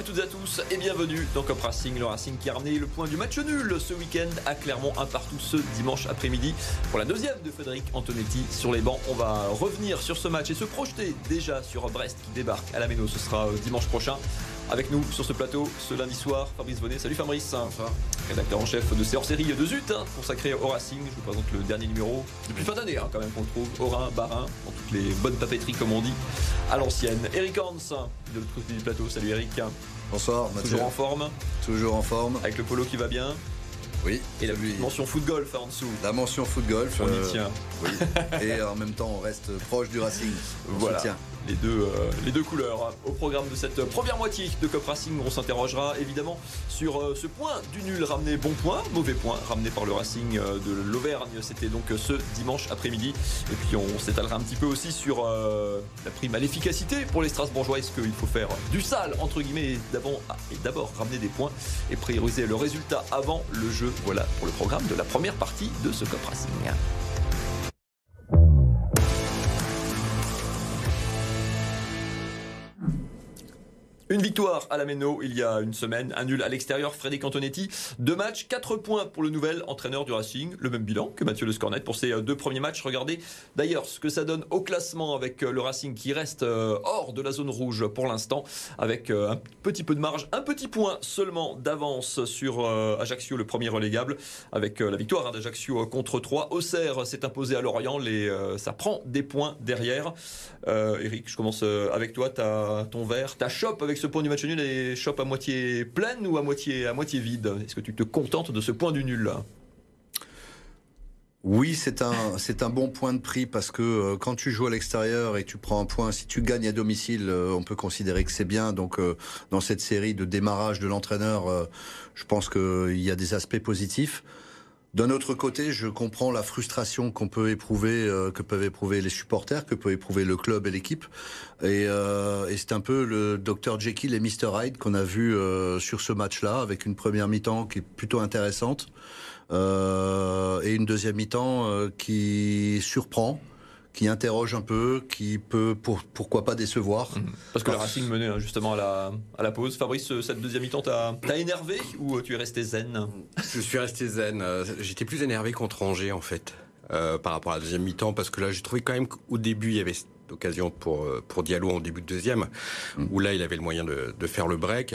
à toutes et à tous et bienvenue dans Cop Racing, le Racing qui a ramené le point du match nul ce week-end à Clermont, un partout ce dimanche après-midi pour la deuxième de Frédéric Antonetti sur les bancs. On va revenir sur ce match et se projeter déjà sur Brest qui débarque à la Méno. Ce sera euh, dimanche prochain. Avec nous sur ce plateau ce lundi soir, Fabrice Bonnet. Salut Fabrice. Rédacteur en chef de ces hors-série de Zut, hein, consacré au Racing. Je vous présente le dernier numéro depuis fin d'année, hein, quand même, qu'on le trouve. Orin, Barin, dans toutes les bonnes papeteries, comme on dit, à l'ancienne. Eric Hans, de l'autre côté du plateau. Salut Eric. Bonsoir Mathieu. Toujours en forme. Toujours en forme. Avec le polo qui va bien. Oui. Et la mention foot golf en dessous. La mention foot golf. On y tient. Oui. Et en même temps, on reste proche du Racing. On Voilà. soutient. Les deux, euh, les deux couleurs. Au programme de cette première moitié de Cop Racing, on s'interrogera évidemment sur euh, ce point du nul ramené bon point, mauvais point, ramené par le Racing euh, de l'Auvergne. C'était donc ce dimanche après-midi. Et puis on s'étalera un petit peu aussi sur la prime à l'efficacité pour les Strasbourgeois. Est-ce qu'il faut faire du sale, entre guillemets, et d'abord ah, ramener des points et prioriser le résultat avant le jeu? Voilà pour le programme de la première partie de ce Cop Racing. Une victoire à la Méno il y a une semaine, un nul à l'extérieur, Frédéric Antonetti. Deux matchs, quatre points pour le nouvel entraîneur du Racing, le même bilan que Mathieu Le Scornet pour ses euh, deux premiers matchs. Regardez d'ailleurs ce que ça donne au classement avec euh, le Racing qui reste euh, hors de la zone rouge pour l'instant, avec un petit peu de marge, un petit point seulement d'avance sur Ajaccio, le premier relégable, avec la victoire hein, d'Ajaccio contre 3. Auxerre s'est imposé à Lorient, les, ça prend des points derrière. Eric, je commence avec toi. T'as ton verre, ta chope avec ce point du match nul et chope à moitié pleine ou à moitié, à moitié vide? Est-ce que tu te contentes de ce point du nul là? Oui, c'est un, c'est un bon point de prix parce que euh, quand tu joues à l'extérieur et tu prends un point, si tu gagnes à domicile, euh, on peut considérer que c'est bien. Donc, euh, dans cette série de démarrage de l'entraîneur, je pense qu'il y a des aspects positifs. D'un autre côté, je comprends la frustration qu'on peut éprouver, euh, que peuvent éprouver les supporters, que peut éprouver le club et l'équipe. Et, euh, et c'est un peu le Dr Jekyll et Mr Hyde qu'on a vu euh, sur ce match-là, avec une première mi-temps qui est plutôt intéressante euh, et une deuxième mi-temps euh, qui surprend, qui interroge un peu, qui peut pour, pourquoi pas décevoir. Parce que le Racing menait hein, justement à la, à la pause. Fabrice, euh, cette deuxième mi-temps, t'as t'as énervé ou euh, tu es resté zen? Je suis resté zen. Euh, J'étais plus énervé contre Angers, en fait, euh, par rapport à la deuxième mi-temps, parce que là, j'ai trouvé quand même qu'au début, il y avait cette occasion pour, euh, pour Diallo en début de deuxième, où là, il avait le moyen de, de faire le break.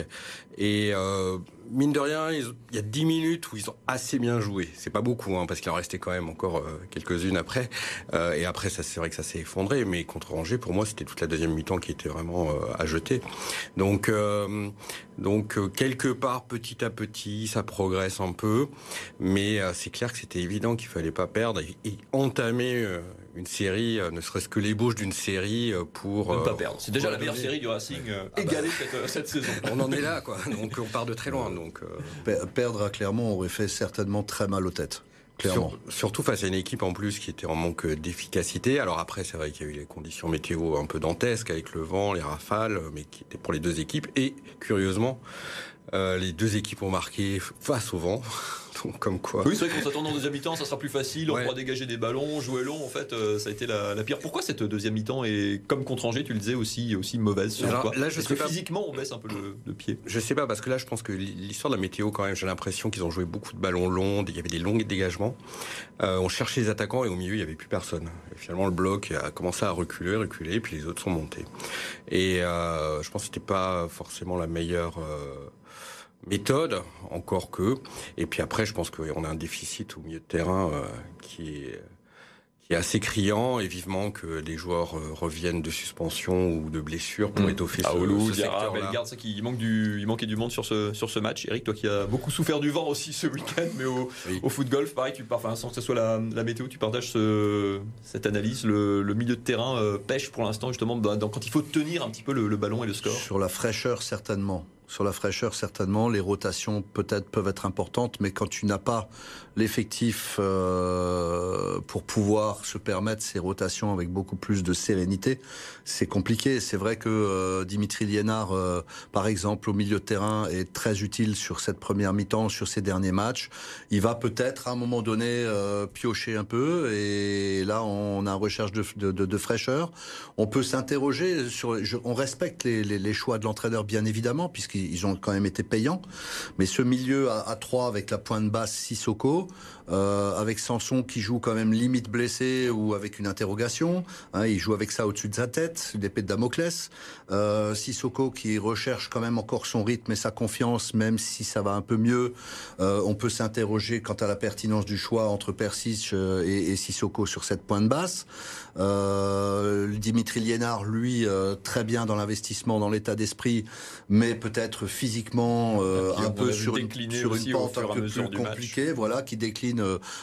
Et euh, mine de rien, ils- il y a 10 minutes où ils ont assez bien joué. C'est pas beaucoup, hein, parce qu'il en restait quand même encore euh, quelques-unes après. Euh, et après, ça c'est vrai que ça s'est effondré, mais contre Angers, pour moi, c'était toute la deuxième mi-temps qui était vraiment à jeter. Donc, donc quelque part, petit à petit, ça progresse un peu, mais c'est clair que c'était évident qu'il fallait pas perdre et, et entamer une série, euh, ne serait-ce que l'ébauche d'une série euh, pour ne euh, pas perdre. C'est déjà la meilleure série du Racing euh, Ah bah. égalée cette, euh, cette saison. On en est là, quoi. Donc on part de très loin. Donc euh, Perdre à Clermont aurait fait certainement très mal aux têtes. Clairement. Sur- surtout face à une équipe en plus qui était en manque d'efficacité. Alors après, c'est vrai qu'il y a eu les conditions météo un peu dantesques avec le vent, les rafales, mais qui étaient pour les deux équipes. Et curieusement, euh, les deux équipes ont marqué face au vent. Donc comme quoi. Oui, c'est vrai qu'en s'attendant en deuxième mi-temps, ça sera plus facile, on pourra dégager des ballons, jouer long. En fait, euh, ça a été la, la pire. Pourquoi cette deuxième mi-temps est, comme contre Angers, tu le disais, aussi, aussi mauvaise Alors, là, je sais que pas. physiquement, on baisse un peu le, le pied Je sais pas parce que là, je pense que l'histoire de la météo, quand même, j'ai l'impression qu'ils ont joué beaucoup de ballons longs. Il y avait des longs dégagements. Euh, on cherchait les attaquants et au milieu, il y avait plus personne. Et finalement, le bloc a commencé à reculer, reculer, puis les autres sont montés. Et euh, je pense que c'était pas forcément la meilleure. Méthode, encore que. Et puis après, je pense qu'on a un déficit au milieu de terrain euh, qui est qui est assez criant et vivement que les joueurs euh, reviennent de suspension ou de blessure pour Mm. étoffer ce, Aoulou, ce Diarra. Bellegarde, c'est qu'il manque du, il manquait du monde sur ce, sur ce match. Eric, toi qui as beaucoup souffert du vent aussi ce week-end, mais au, Oui. au foot golf, pareil, tu pars, enfin, sans que ce soit la, la météo, tu partages ce- cette analyse. Le, le milieu de terrain euh, pêche pour l'instant, justement, dans- dans- quand il faut tenir un petit peu le, le ballon et le score. Sur la fraîcheur, certainement. Sur la fraîcheur, certainement. Les rotations, peut-être, peuvent être importantes, mais quand tu n'as pas l'effectif euh, pour pouvoir se permettre ces rotations avec beaucoup plus de sérénité, c'est compliqué. C'est vrai que euh, Dimitri Liénard, euh, par exemple, au milieu de terrain, est très utile sur cette première mi-temps, sur ces derniers matchs. Il va peut-être, à un moment donné, euh, piocher un peu, et là, on a une recherche de, fraîcheur. On peut s'interroger sur. on respecte les, les- les choix de l'entraîneur, bien évidemment, puisqu'il qu'ils ont quand même été payants. Mais ce milieu à, à 3 avec la pointe basse Sissoko, euh, avec Sanson qui joue quand même limite blessé ou avec une interrogation. Hein, il joue avec ça au-dessus de sa tête, une épée de Damoclès. Euh, Sissoko qui recherche quand même encore son rythme et sa confiance, même si ça va un peu mieux. Euh, on peut s'interroger quant à la pertinence du choix entre Persic euh, et, et Sissoko sur cette pointe basse. Euh, Dimitri Liénard, lui, euh, très bien dans l'investissement, dans l'état d'esprit, mais peut-être physiquement euh, un peu sur une, sur une pente un peu plus compliquée, voilà, qui décline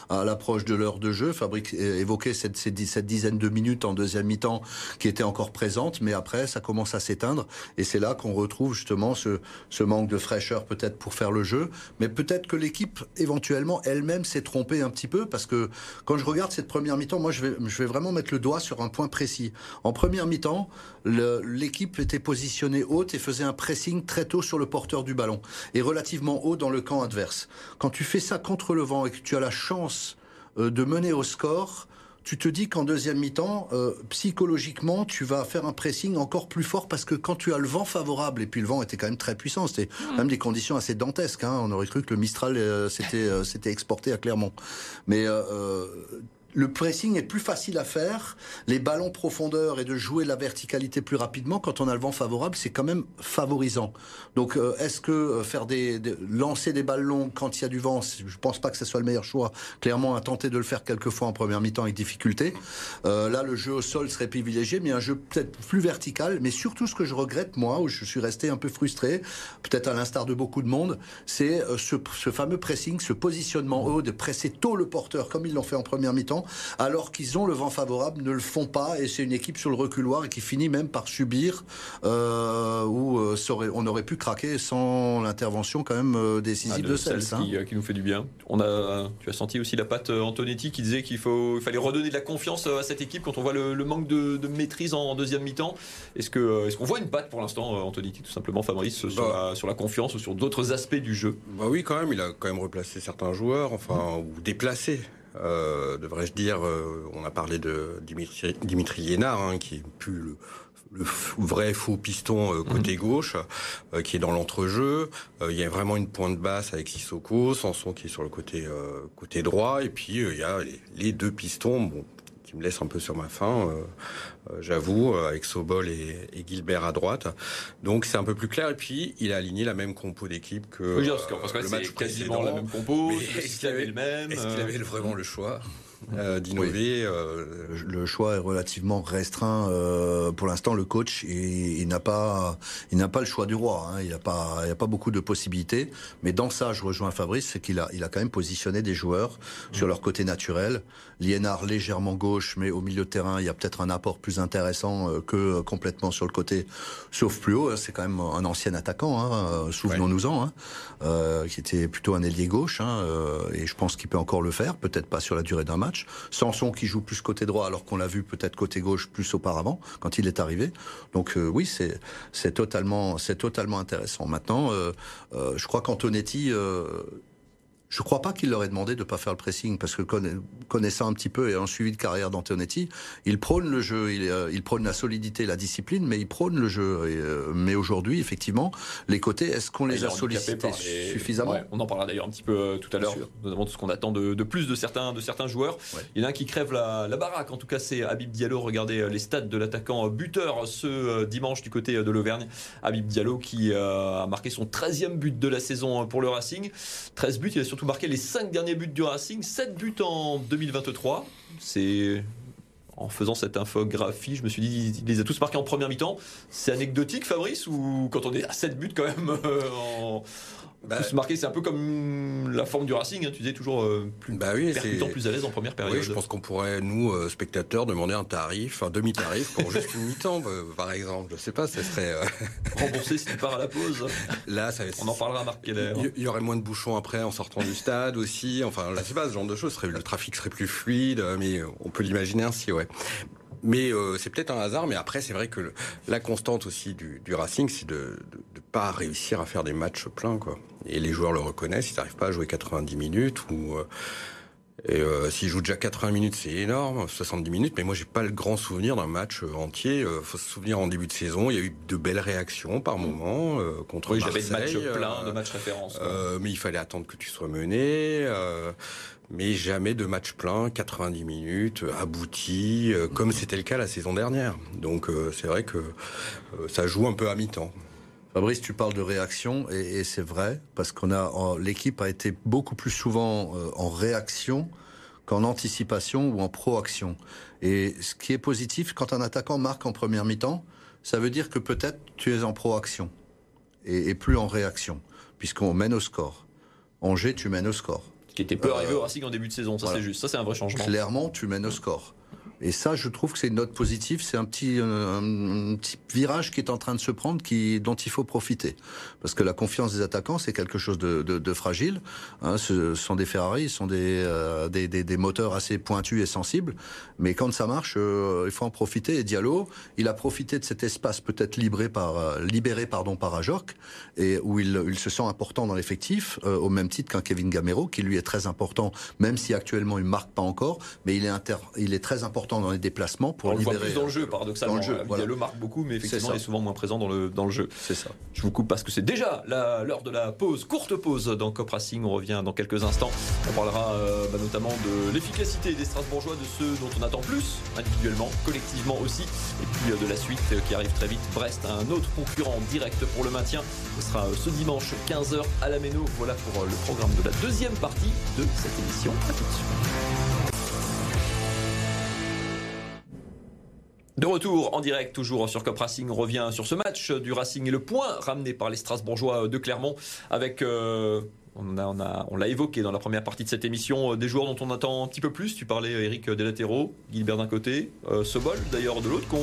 à l'approche de l'heure de jeu. Fabrique évoquait cette, cette, cette, dizaine de minutes en deuxième mi-temps qui était encore présente, mais après, ça commence à s'éteindre, et c'est là qu'on retrouve justement ce, ce manque de fraîcheur peut-être pour faire le jeu, mais peut-être que l'équipe éventuellement elle-même s'est trompée un petit peu, parce que quand je regarde cette première mi-temps, moi je vais, je vais vraiment mettre le doigt sur un point précis. En première mi-temps, l'équipe était positionnée haute et faisait un pressing très tôt sur le porteur du ballon et relativement haut dans le camp adverse. Quand tu fais ça contre le vent et que tu as la chance euh, de mener au score, tu te dis qu'en deuxième mi-temps, euh, psychologiquement, tu vas faire un pressing encore plus fort parce que quand tu as le vent favorable, et puis le vent était quand même très puissant, c'était mmh. même des conditions assez dantesques. Hein, on aurait cru que le Mistral euh, s'était euh, exporté à Clermont. Mais le pressing est plus facile à faire, les ballons profondeur et de jouer la verticalité plus rapidement quand on a le vent favorable, c'est quand même favorisant. Donc euh, est-ce que euh, faire des, lancer des balles longues quand il y a du vent, je pense pas que ce soit le meilleur choix. Clairement, à tenter de le faire quelques fois en première mi-temps avec difficulté. Euh, là, le jeu au sol serait privilégié, mais un jeu peut-être plus vertical. Mais surtout, ce que je regrette moi, où je suis resté un peu frustré, peut-être à l'instar de beaucoup de monde, c'est euh, ce, ce fameux pressing, ce positionnement haut de presser tôt le porteur comme ils l'ont fait en première mi-temps alors qu'ils ont le vent favorable, ne le font pas, et c'est une équipe sur le reculoir et qui finit même par subir, euh, où euh, on aurait pu craquer sans l'intervention quand même euh, décisive ah, de, de Cels. Hein. Qui, qui, nous fait du bien. On a, tu as senti aussi la patte euh, Antonetti qui disait qu'il faut, il fallait redonner de la confiance à cette équipe quand on voit le, le manque de, de, maîtrise en, deuxième mi-temps. Est-ce que, est-ce qu'on voit une patte pour l'instant, Antonetti, tout simplement, Fabrice, sur, bah, la, sur la confiance ou sur d'autres aspects du jeu? Bah oui, quand même. Il a quand même replacé certains joueurs, enfin, ou déplacé euh, devrais-je dire, euh, on a parlé de Dimitri, Dimitri Liénard, hein, qui est plus le, le vrai faux piston euh, côté mmh. gauche, euh, qui est dans l'entrejeu. Euh, il y a vraiment une pointe basse avec Sissoko, Sanson qui est sur le côté côté droit, et puis il y a les, les, deux pistons. Bon, qui me laisse un peu sur ma faim, euh, euh, j'avoue, avec Sobol et, et, Gilbert à droite. Donc c'est un peu plus clair. Et puis il a aligné la même compo d'équipe que oui, parce que, le match quasiment précédent. la même compo. Est-ce qu'il avait le même Est-ce qu'il avait vraiment le choix? Euh, d'innover. Oui. Euh... Le choix est relativement restreint euh, pour l'instant. Le coach, il, il n'a pas, il n'a pas le choix du roi. Hein. Il n'a pas, il n'y a pas beaucoup de possibilités. Mais dans ça, je rejoins Fabrice, c'est qu'il a, il a quand même positionné des joueurs mmh. sur leur côté naturel. Liénard légèrement gauche, mais au milieu de terrain, il y a peut-être un apport plus intéressant que complètement sur le côté, sauf plus haut. Hein. C'est quand même un ancien attaquant. Hein. Souvenons-nous-en, qui était plutôt un ailier gauche, et je pense qu'il peut encore le faire. Peut-être pas sur la durée d'un match. Sanson qui joue plus côté droit alors qu'on l'a vu peut-être côté gauche plus auparavant quand il est arrivé. Donc euh, oui, c'est c'est totalement c'est totalement intéressant. Maintenant, euh, euh, je crois qu'Antonetti je crois pas qu'il leur ait demandé de ne pas faire le pressing, parce que connaissant un petit peu et un suivi de carrière d'Antonetti, il prône le jeu, il, euh, il, prône la solidité, la discipline, mais il prône le jeu. Et, euh, mais aujourd'hui, effectivement, les côtés, est-ce qu'on les a sollicités les... suffisamment? Ouais, On en parlera d'ailleurs un petit peu euh, tout à l'heure, notamment de ce qu'on attend de, de, plus de certains, de certains joueurs. Ouais. Il y en a un qui crève la, la baraque, en tout cas c'est Habib Diallo. Regardez les stats de l'attaquant buteur ce dimanche du côté de l'Auvergne. Habib Diallo qui a marqué son 13e but de la saison pour le Racing. 13 buts, il a surtout marqué les 5 derniers buts du Racing, 7 buts en 2023. C'est en faisant cette infographie, je me suis dit, il les a tous marqués en première mi-temps. C'est anecdotique, Fabrice, ou quand on est à 7 buts quand même euh, en, bah, plus marqué, c'est un peu comme la forme du Racing, hein, tu disais toujours euh, plus bah oui, percutant, plus à l'aise en première période. Oui, je pense qu'on pourrait, nous, euh, spectateurs, demander un tarif, un demi-tarif pour juste une mi-temps, euh, par exemple. Je sais pas, ça serait... Euh... Remboursé si tu pars à la pause. Là, ça, On en parlera à Marc Keller. Il y, y, aurait moins de bouchons après en sortant du stade aussi. Enfin, là, je sais pas, ce genre de choses. Le trafic serait plus fluide, mais on peut l'imaginer ainsi, ouais. Mais euh, c'est peut-être un hasard, mais après, c'est vrai que la constante aussi du, du Racing, c'est de ne pas réussir à faire des matchs pleins. Quoi. Et les joueurs le reconnaissent, ils n'arrivent pas à jouer 90 minutes ou... Euh, Et euh, s'il joue déjà 80 minutes, c'est énorme, 70 minutes. Mais moi, j'ai pas le grand souvenir d'un match euh, entier. Euh, faut se souvenir en début de saison, il y a eu de belles réactions par moment euh, contre Marseille. j'avais de matchs pleins, de matchs références. Euh, mais il fallait attendre que tu sois mené. euh, mais jamais de match plein, 90 minutes, euh, abouti, euh, comme c'était le cas la saison dernière. Donc euh, c'est vrai que euh, ça joue un peu à mi-temps. Fabrice, tu parles de réaction et, et c'est vrai parce qu'on a l'équipe a été beaucoup plus souvent euh, en réaction qu'en anticipation ou en proaction. Et ce qui est positif quand un attaquant marque en première mi-temps, ça veut dire que peut-être tu es en proaction et, et plus en réaction puisqu'on mène au score. Angers, tu mènes au score. qui était peu arrivé au Racing en début de saison. Ça, voilà. c'est juste. Ça, c'est un vrai changement. Clairement, tu mènes au score. Et ça, je trouve que c'est une note positive. C'est un petit, euh, virage qui est en train de se prendre, dont il faut profiter. Parce que la confiance des attaquants, c'est quelque chose de, fragile. Hein, ce sont des Ferrari, ce sont des, euh, des, moteurs assez pointus et sensibles. Mais quand ça marche, euh, il faut en profiter. Et Diallo, il a profité de cet espace peut-être libéré par, Ajorc, et où il, se sent important dans l'effectif, au même titre qu'un Kevin Gamero, qui lui est très important, même si actuellement il marque pas encore, mais il est très important dans les déplacements pour On le voit libérer. plus dans le jeu, paradoxalement. dans le jeu, Abid voilà. Diallo marque beaucoup, mais effectivement, ça. il est souvent moins présent dans le, dans le jeu. C'est ça. Je vous coupe parce que c'est déjà l'heure de la pause, courte pause dans Cop Racing. On revient dans quelques instants. On parlera euh, bah, notamment de l'efficacité des Strasbourgeois, de ceux dont on attend plus, individuellement, collectivement aussi. Et puis euh, de la suite euh, qui arrive très vite. Brest, un autre concurrent direct pour le maintien. Ce sera euh, ce dimanche 15h à la Méno. Voilà pour euh, le programme de la deuxième partie de cette émission. À tout de suite. De retour en direct, toujours sur Cop Racing, on revient sur ce match du Racing et le point ramené par les Strasbourgeois de Clermont avec. euh, on a- on a- on l'a évoqué dans la première partie de cette émission, euh, des joueurs dont on attend un petit peu plus. Tu parlais, Eric, des latéraux, Gilbert d'un côté, euh, Sobol d'ailleurs de l'autre, qu'on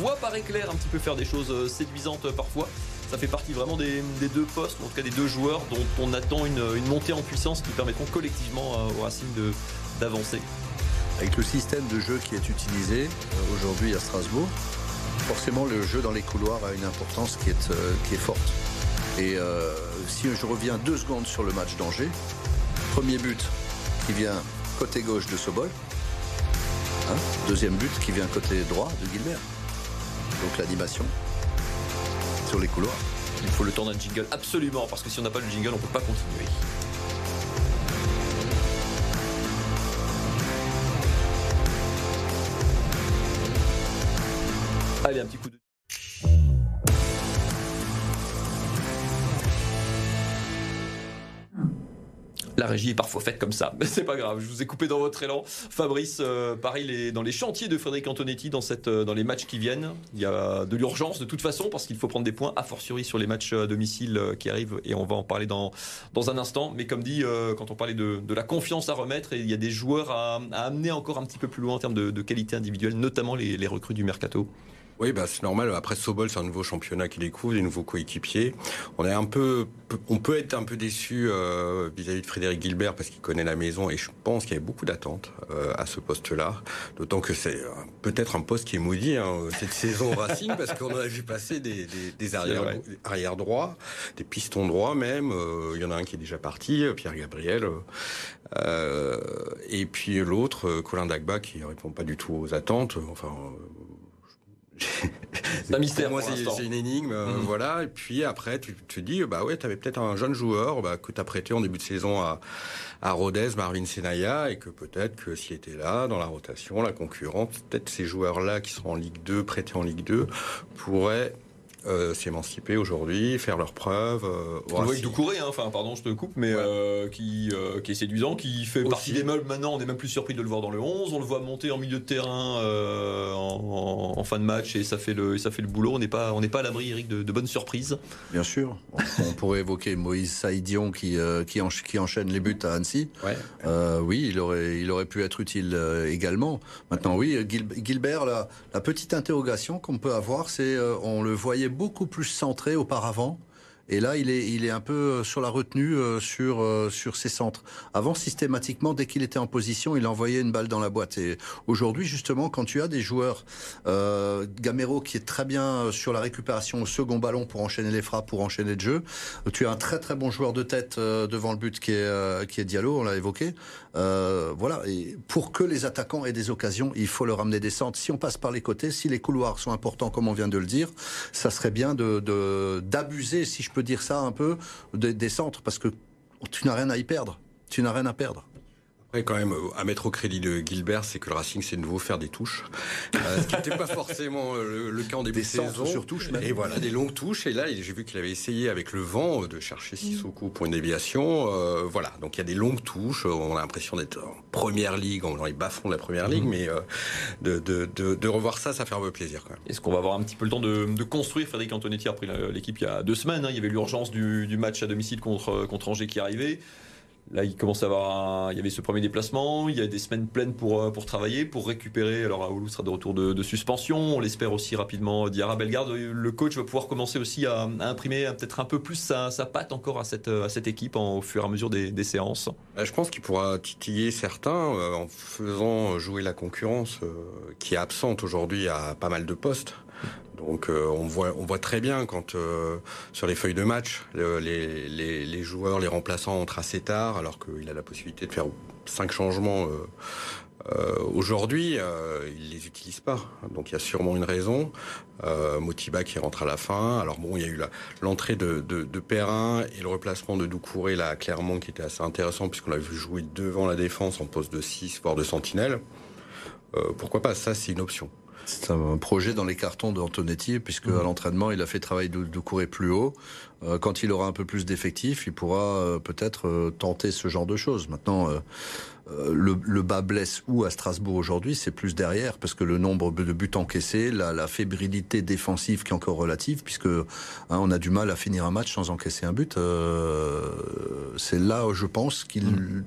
voit par éclair un petit peu faire des choses séduisantes parfois. Ça fait partie vraiment des, deux postes, en tout cas des deux joueurs dont on attend une, une montée en puissance qui permettront collectivement au Racing d'avancer. Avec le système de jeu qui est utilisé euh, aujourd'hui à Strasbourg, forcément le jeu dans les couloirs a une importance qui est, euh, qui est forte. Et euh, si je reviens deux secondes sur le match d'Angers, premier but qui vient côté gauche de Sobol, hein, deuxième but qui vient côté droit de Gilbert. Donc l'animation sur les couloirs. Il faut le temps d'un jingle absolument, parce que si on n'a pas le jingle, on ne peut pas continuer. Allez, un petit coup de... La régie est parfois faite comme ça, mais c'est pas grave. Je vous ai coupé dans votre élan. Fabrice, euh, pareil, les- dans les chantiers de Frédéric Antonetti, dans, cette, euh, dans les matchs qui viennent, il y a de l'urgence de toute façon parce qu'il faut prendre des points, a fortiori sur les matchs à domicile euh, qui arrivent, et on va en parler dans, dans un instant. Mais comme dit, quand on parlait de, de la confiance à remettre, et il y a des joueurs à, amener encore un petit peu plus loin en termes de, qualité individuelle, notamment les recrues du mercato. Oui, bah, c'est normal. Après Sobol, c'est un nouveau championnat qu'il découvre, des nouveaux coéquipiers. On est un peu, on peut être un peu déçu euh, vis-à-vis de Frédéric Gilbert parce qu'il connaît la maison et je pense qu'il y avait beaucoup d'attentes euh, à ce poste-là. D'autant que c'est euh, peut-être un poste qui est maudit hein, cette saison au Racing parce qu'on a vu passer des, des, des arrières, arrières droits, des pistons droits même. Euh, Il y en a un qui est déjà parti, euh, Pierre Gabriel. Euh, et puis l'autre, euh, Colin Dagba, qui répond pas du tout aux attentes. Enfin. C'est un mystère Pour moi, pour c'est une énigme, euh, Mhm. voilà. Et puis après, tu te dis, bah ouais, t'avais peut-être un jeune joueur bah, que t'as prêté en début de saison à, à Rodez, Marvin Senaya, et que peut-être que s'il était là, dans la rotation, la concurrente, peut-être ces joueurs-là qui seront en Ligue 2, prêtés en Ligue 2, pourraient euh, s'émanciper aujourd'hui, faire leurs preuves. Euh, voit avec. Doucouré, hein, enfin pardon, je te coupe, mais Ouais. euh, qui, euh, qui est séduisant, qui fait Aussi. partie des meubles maintenant. On est même plus surpris de le voir dans le 11. On le voit monter en milieu de terrain euh, en, en fin de match et ça fait le, ça fait le boulot. On n'est pas, on n'est pas à l'abri, Eric, de, de bonnes surprises. Bien sûr. On pourrait évoquer Moïse Saïdion qui, euh, qui, encha- qui enchaîne les buts à Annecy. Ouais. Euh, oui, il aurait, il aurait pu être utile euh, également. Maintenant, oui, Gil- Gilbert, la, la petite interrogation qu'on peut avoir, c'est euh, on le voyait beaucoup plus centré auparavant. Et là, il est, un peu sur la retenue sur, sur ses centres. Avant, systématiquement, dès qu'il était en position, il envoyait une balle dans la boîte. Et aujourd'hui, justement, quand tu as des joueurs, Gamero qui est très bien sur la récupération au second ballon pour enchaîner les frappes, pour enchaîner le jeu, tu as un très très bon joueur de tête devant le but qui est, qui est Diallo, on l'a évoqué. voilà. Pour que les attaquants aient des occasions, il faut leur amener des centres. Si on passe par les côtés, si les couloirs sont importants, comme on vient de le dire, ça serait bien d'abuser, si je peux dire ça un peu, des centres, parce que tu n'as rien à y perdre. Tu n'as rien à perdre. Et quand même, à mettre au crédit de Gilbert, c'est que le Racing, c'est de nouveau faire des touches. Euh, ce qui n'était pas forcément euh, le, cas en début de saison. sur touche, Et voilà, des longues touches. Et là, j'ai vu qu'il avait essayé avec le vent de chercher Sissoko pour une déviation. Euh, voilà, donc il y a des longues touches. On a l'impression d'être en première ligue, dans les bas-fonds de la première ligue. Mhm. Mais de, de, de, de, revoir ça, ça fait un peu plaisir. Est-ce qu'on va avoir un petit peu le temps de, de construire? Frédéric Antonetti a pris l'équipe il y a deux semaines. Hein. Il y avait l'urgence du, du match à domicile contre, contre Angers qui arrivait. Là, il commence à avoir, y avait ce premier déplacement, il y a des semaines pleines pour, euh, travailler, pour récupérer. Alors, Aoulou sera de retour de, suspension, on l'espère aussi rapidement. Diarra Bellegarde, le coach va pouvoir commencer aussi à, imprimer peut-être un peu plus sa, patte encore à cette, cette équipe au fur et à mesure des, séances. Bah, je pense qu'il pourra titiller certains euh, en faisant jouer la concurrence euh, qui est absente aujourd'hui à pas mal de postes. Donc euh, on voit très bien quand euh, sur les feuilles de match les, joueurs, les remplaçants entrent assez tard alors qu'il a la possibilité de faire cinq changements. Euh, Aujourd'hui, il les utilise pas, donc il y a sûrement une raison. Motiba qui rentre à la fin. Alors bon, il y a eu l'entrée de, Perrin et le replacement de Doucouré là clairement qui était assez intéressant puisqu'on l'a vu jouer devant la défense en poste de 6 voire de sentinelle. pourquoi pas? Ça, c'est une option. C'est un projet dans les cartons d'Antonetti, puisque à l'entraînement, il a fait travailler de, de courir plus haut. Euh, quand il aura un peu plus d'effectifs, il pourra euh, peut-être euh, tenter ce genre de choses. Maintenant, le, le, bas blesse où à Strasbourg aujourd'hui, c'est plus derrière, parce que le nombre de buts encaissés, la, la fébrilité défensive qui est encore relative, puisque hein, on a du mal à finir un match sans encaisser un but. c'est là, je pense, qu'il... Mm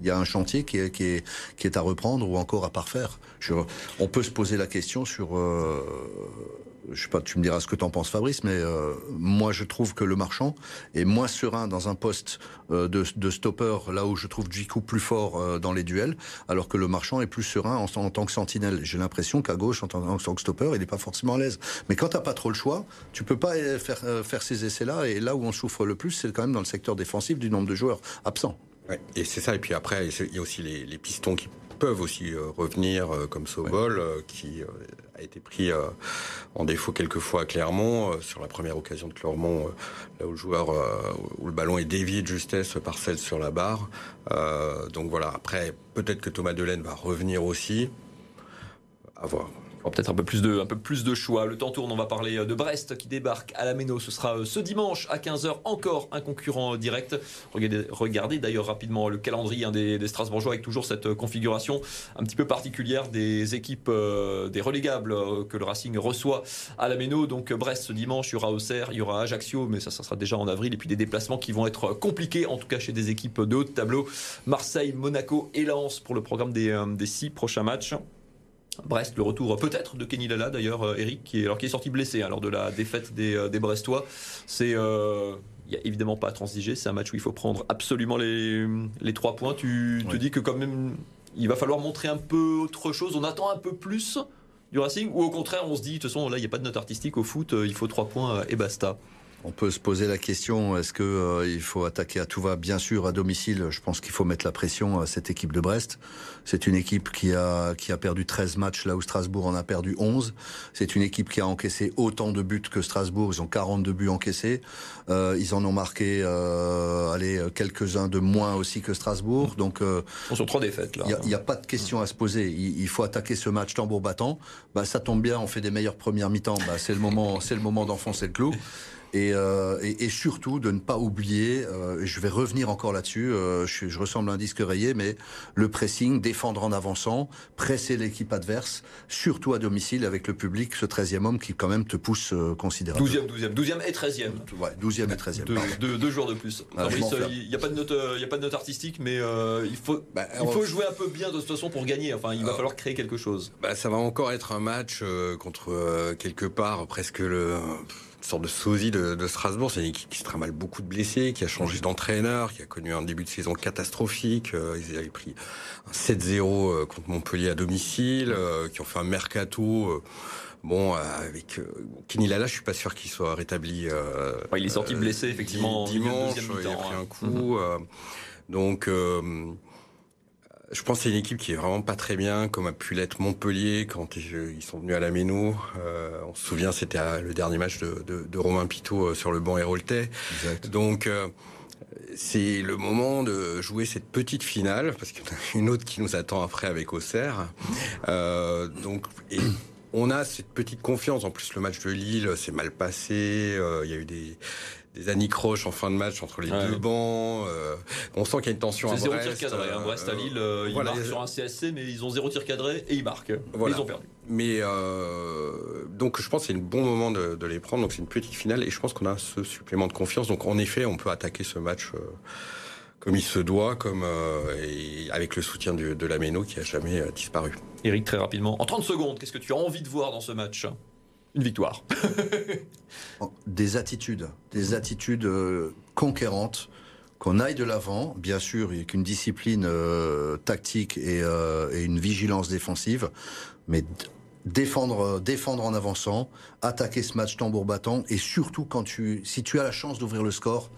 il y a un chantier qui est, à reprendre ou encore à parfaire. On peut se poser la question sur, euh, je sais pas, tu me diras ce que t'en penses Fabrice, mais euh, moi je trouve que le marchand est moins serein dans un poste euh, de, de, stopper, là où je trouve Jiku plus fort euh, dans les duels, alors que le marchand est plus serein en, tant que sentinelle. J'ai l'impression qu'à gauche, en tant, que stopper, il n'est pas forcément à l'aise. Mais quand t'as pas trop le choix, tu peux pas faire, faire ces essais-là, et là où on souffre le plus, c'est quand même dans le secteur défensif du nombre de joueurs absents. Ouais, et c'est ça. Et puis après, il y a aussi les, les pistons qui peuvent aussi euh, revenir, euh, comme Sobol, euh, qui a été pris en défaut quelques fois à Clermont, sur la première occasion de Clermont, là où le joueur, où le ballon est dévié de justesse par celle sur la barre. donc voilà, après, peut-être que Thomas Delaine va revenir aussi. À voir peut-être un peu plus de, un peu plus de choix. Le temps tourne, on va parler de Brest qui débarque à la Méno. Ce sera euh, ce dimanche à 15h, encore un concurrent direct. Regardez, d'ailleurs rapidement le calendrier hein, des, Strasbourgeois avec toujours cette euh, configuration un petit peu particulière des équipes, euh, des relégables que le Racing reçoit à la Méno. Donc Brest ce dimanche, il y aura Auxerre, il y aura Ajaccio, mais ça, sera déjà en avril. Et puis des déplacements qui vont être compliqués, en tout cas chez des équipes de haut de tableau. Marseille, Monaco et Lens pour le programme des six prochains matchs. Brest, le retour peut-être de Kenny Lala d'ailleurs, euh, Eric, qui est, alors, qui est sorti blessé hein, lors de la défaite des, euh, des Brestois. C'est. Euh, il n'y a évidemment pas à transiger, c'est un match où il faut prendre absolument les, les trois points. Tu te dis que quand même, il va falloir montrer un peu autre chose, on attend un peu plus du Racing, ou au contraire on se dit, de toute façon là il n'y a pas de note artistique au foot, il faut trois points et basta. On peut se poser la question est-ce que euh, il faut attaquer à tout va? Bien sûr, à domicile, je pense qu'il faut mettre la pression à cette équipe de Brest. C'est une équipe qui a qui a perdu 13 matchs là où Strasbourg en a perdu 11. C'est une équipe qui a encaissé autant de buts que Strasbourg. Ils ont 42 buts encaissés. Euh, ils en ont marqué, euh, allez, quelques-uns de moins aussi que Strasbourg. Donc, euh, sur trois défaites là. Il n'y a, pas de question à se poser. Il, faut attaquer ce match tambour battant. Bah, ça tombe bien, on fait des meilleures premières mi-temps. Bah, c'est le moment, c'est le moment d'enfoncer le clou. Euh, et, et, surtout de ne pas oublier, euh, je vais revenir encore là-dessus, euh, je, je, ressemble à un disque rayé, mais le pressing, défendre en avançant, presser l'équipe adverse, surtout à domicile avec le public, ce 13e homme qui quand même te pousse considérablement. 12e, 12e, 12e et 13e. Ouais, 12e et 13e. Deux, deux, deux joueurs de plus. Ah, il n'y a, pas de note, il y a pas de note artistique, mais il faut, bah, il faut jouer un peu bien de toute façon pour gagner. Enfin, il va falloir créer quelque chose. Bah, ça va encore être un match contre quelque part presque le sorte de sosie de, Strasbourg. C'est une équipe qui se trimballe beaucoup de blessés, qui a changé d'entraîneur, qui a connu un début de saison catastrophique. ils avaient pris un 7-0 contre Montpellier à domicile, qui ont fait un mercato Bon, euh, avec euh, Kenny Lala, je suis pas sûr qu'il soit rétabli. Euh, il est sorti blessé effectivement dimanche. il a pris un coup. Mhm. donc. Je pense que c'est une équipe qui est vraiment pas très bien, comme a pu l'être Montpellier quand ils sont venus à la Méno. on se souvient, c'était le dernier match de, de, Romain Pitot sur le banc Héroltais. Donc c'est le moment de jouer cette petite finale, parce qu'il y en a une autre qui nous attend après avec Auxerre. Euh, donc, et on a cette petite confiance. En plus, le match de Lille s'est mal passé. Euh, il y a eu des, des anicroches en fin de match entre les deux bancs. Euh, on sent qu'il y a une tension à Brest. zéro tir cadré. Hein. Brest à Lille, euh, ils marquent sur un CSC, mais ils ont zéro tir cadré et ils marquent. ils ont perdu. Mais donc je pense que c'est le bon moment de, de, les prendre. Donc c'est une petite finale et je pense qu'on a ce supplément de confiance. Donc en effet, on peut attaquer ce match comme il se doit, comme et avec le soutien de, de la Méno qui a jamais disparu. Eric, très rapidement, en 30 secondes, qu'est-ce que tu as envie de voir dans ce match? Une victoire. des attitudes, des attitudes euh, conquérantes, qu'on aille de l'avant, bien sûr, il n'y a qu'une discipline euh, tactique euh, et, une vigilance défensive, mais défendre, défendre en avançant, attaquer ce match tambour battant, et surtout quand tu, si tu as la chance d'ouvrir le score,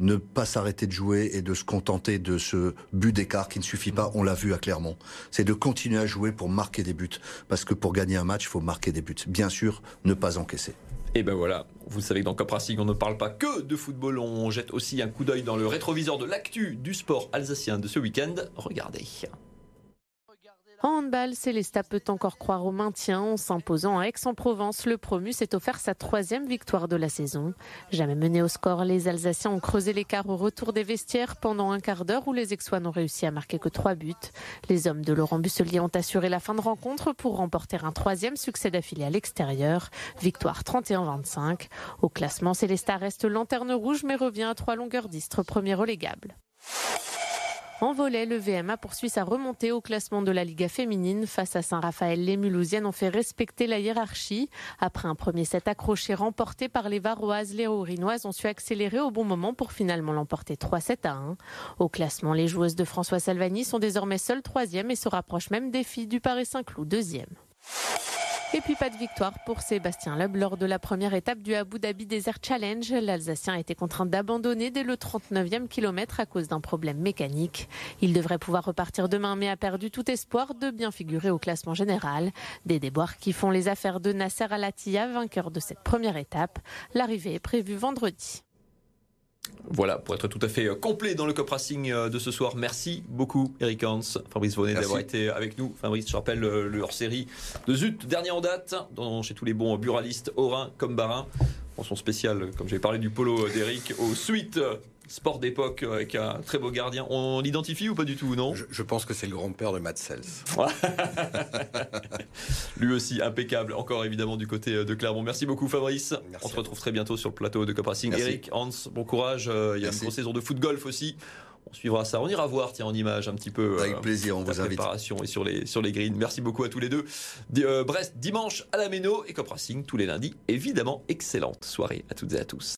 ne pas s'arrêter de jouer et de se contenter de ce but d'écart qui ne suffit pas, on l'a vu à Clermont. C'est de continuer à jouer pour marquer des buts. Parce que pour gagner un match, il faut marquer des buts. Bien sûr, ne pas encaisser. Et ben voilà, vous savez que dans Cop Racing, on ne parle pas que de football, on jette aussi un coup d'œil dans le rétroviseur de l'actu du sport alsacien de ce week-end. Regardez. En handball, Célesta peut encore croire au maintien en s'imposant à Aix-en-Provence. Le promu s'est offert sa troisième victoire de la saison. Jamais mené au score, les Alsaciens ont creusé l'écart au retour des vestiaires pendant un quart d'heure où les Aixois n'ont réussi à marquer que trois buts. Les hommes de Laurent Busselier ont assuré la fin de rencontre pour remporter un troisième succès d'affilée à l'extérieur. Victoire 31-25. Au classement, Célesta reste lanterne rouge mais revient à trois longueurs d'istre, premier relégable. En volet, le VMA poursuit sa remontée au classement de la Liga féminine. Face à Saint-Raphaël, les Mulhousiennes ont fait respecter la hiérarchie. Après un premier set accroché remporté par les Varoises, les Aurinoises ont su accélérer au bon moment pour finalement l'emporter 3-7 à 1. Au classement, les joueuses de François Salvani sont désormais seules troisième et se rapprochent même des filles du Paris Saint-Cloud deuxième. Et puis pas de victoire pour Sébastien Loeb lors de la première étape du Abu Dhabi Desert Challenge. L'Alsacien a été contraint d'abandonner dès le 39e kilomètre à cause d'un problème mécanique. Il devrait pouvoir repartir demain mais a perdu tout espoir de bien figurer au classement général. Des déboires qui font les affaires de Nasser Al-Attiyah, vainqueur de cette première étape. L'arrivée est prévue vendredi. Voilà, pour être tout à fait euh, complet dans le Cop Racing euh, de ce soir. Merci beaucoup, Eric Hans, Fabrice Vonnet d'avoir été avec nous. Fabrice, je rappelle euh, le hors-série de Zut, dernier en date, dans, chez tous les bons buralistes, Orin comme Barin. Mention spéciale, comme j'ai parlé du polo d'Eric, aux suites sport d'époque avec un très beau gardien. On l'identifie ou pas du tout, non je, pense que c'est le grand-père de Matt Sells. Lui aussi impeccable, encore évidemment du côté de Clermont. Merci beaucoup Fabrice. on se retrouve très bientôt sur le plateau de Cop Racing. Eric, Hans, bon courage. Euh, il y a une grosse saison de foot golf aussi. On suivra ça. On ira voir, tiens, en image un petit peu. Avec euh, plaisir, on vous invite. préparation et sur les, sur les greens. Merci beaucoup à tous les deux. Euh, Brest, dimanche à la Méno et Cop Racing tous les lundis. Évidemment, excellente soirée à toutes et à tous.